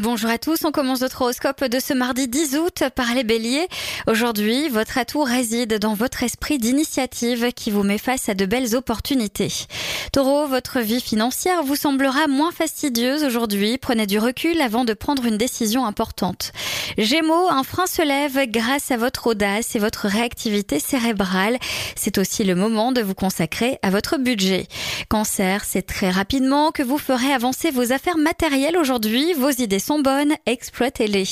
Bonjour à tous, on commence notre horoscope de ce mardi 10 août par les béliers. Aujourd'hui, votre atout réside dans votre esprit d'initiative qui vous met face à de belles opportunités. Taureau, votre vie financière vous semblera moins fastidieuse aujourd'hui. Prenez du recul avant de prendre une décision importante. Gémeaux, un frein se lève grâce à votre audace et votre réactivité cérébrale. C'est aussi le moment de vous consacrer à votre budget. Cancer, c'est très rapidement que vous ferez avancer vos affaires matérielles aujourd'hui. Vos idées sont bonnes, exploitez-les.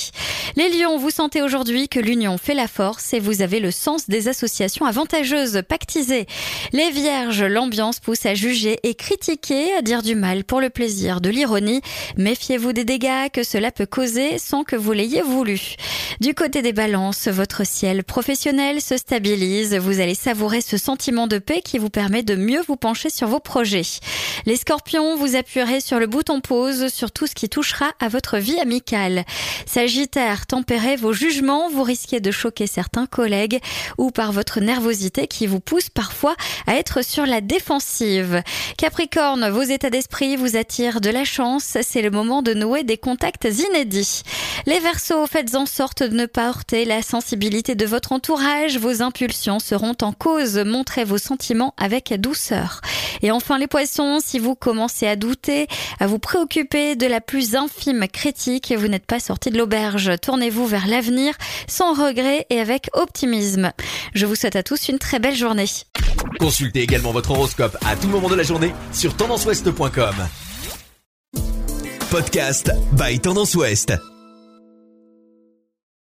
Les lions, vous sentez aujourd'hui que l'union fait la force et vous avez le sens des associations avantageuses, pactisées. Les vierges, l'ambiance pousse à juger et critiquer, à dire du mal pour le plaisir de l'ironie. Méfiez-vous des dégâts que cela peut causer sans que vous l'ayez voulu. Du côté des balances, votre ciel professionnel se stabilise. Vous allez savourer ce sentiment de paix qui vous permet de mieux vous pencher sur vos projets. Les scorpions, vous appuierez sur le bouton pause sur tout ce qui touchera à votre vie amicale. Sagittaire, tempérez vos jugements, vous risquez de choquer certains collègues ou par votre nervosité qui vous pousse parfois à être sur la défensive. Capricorne, vos états d'esprit vous attirent de la chance, c'est le moment de nouer des contacts inédits. Les Verseaux, faites en sorte de ne pas heurter la sensibilité de votre entourage, vos impulsions seront en cause, montrez vos sentiments avec douceur. Et enfin les poissons, si vous commencez à douter, à vous préoccuper de la plus infime critique, vous n'êtes pas sorti de l'auberge. Tournez-vous vers l'avenir sans regret et avec optimisme. Je vous souhaite à tous une très belle journée. Consultez également votre horoscope à tout moment de la journée sur tendanceouest.com. Podcast by Tendance Ouest.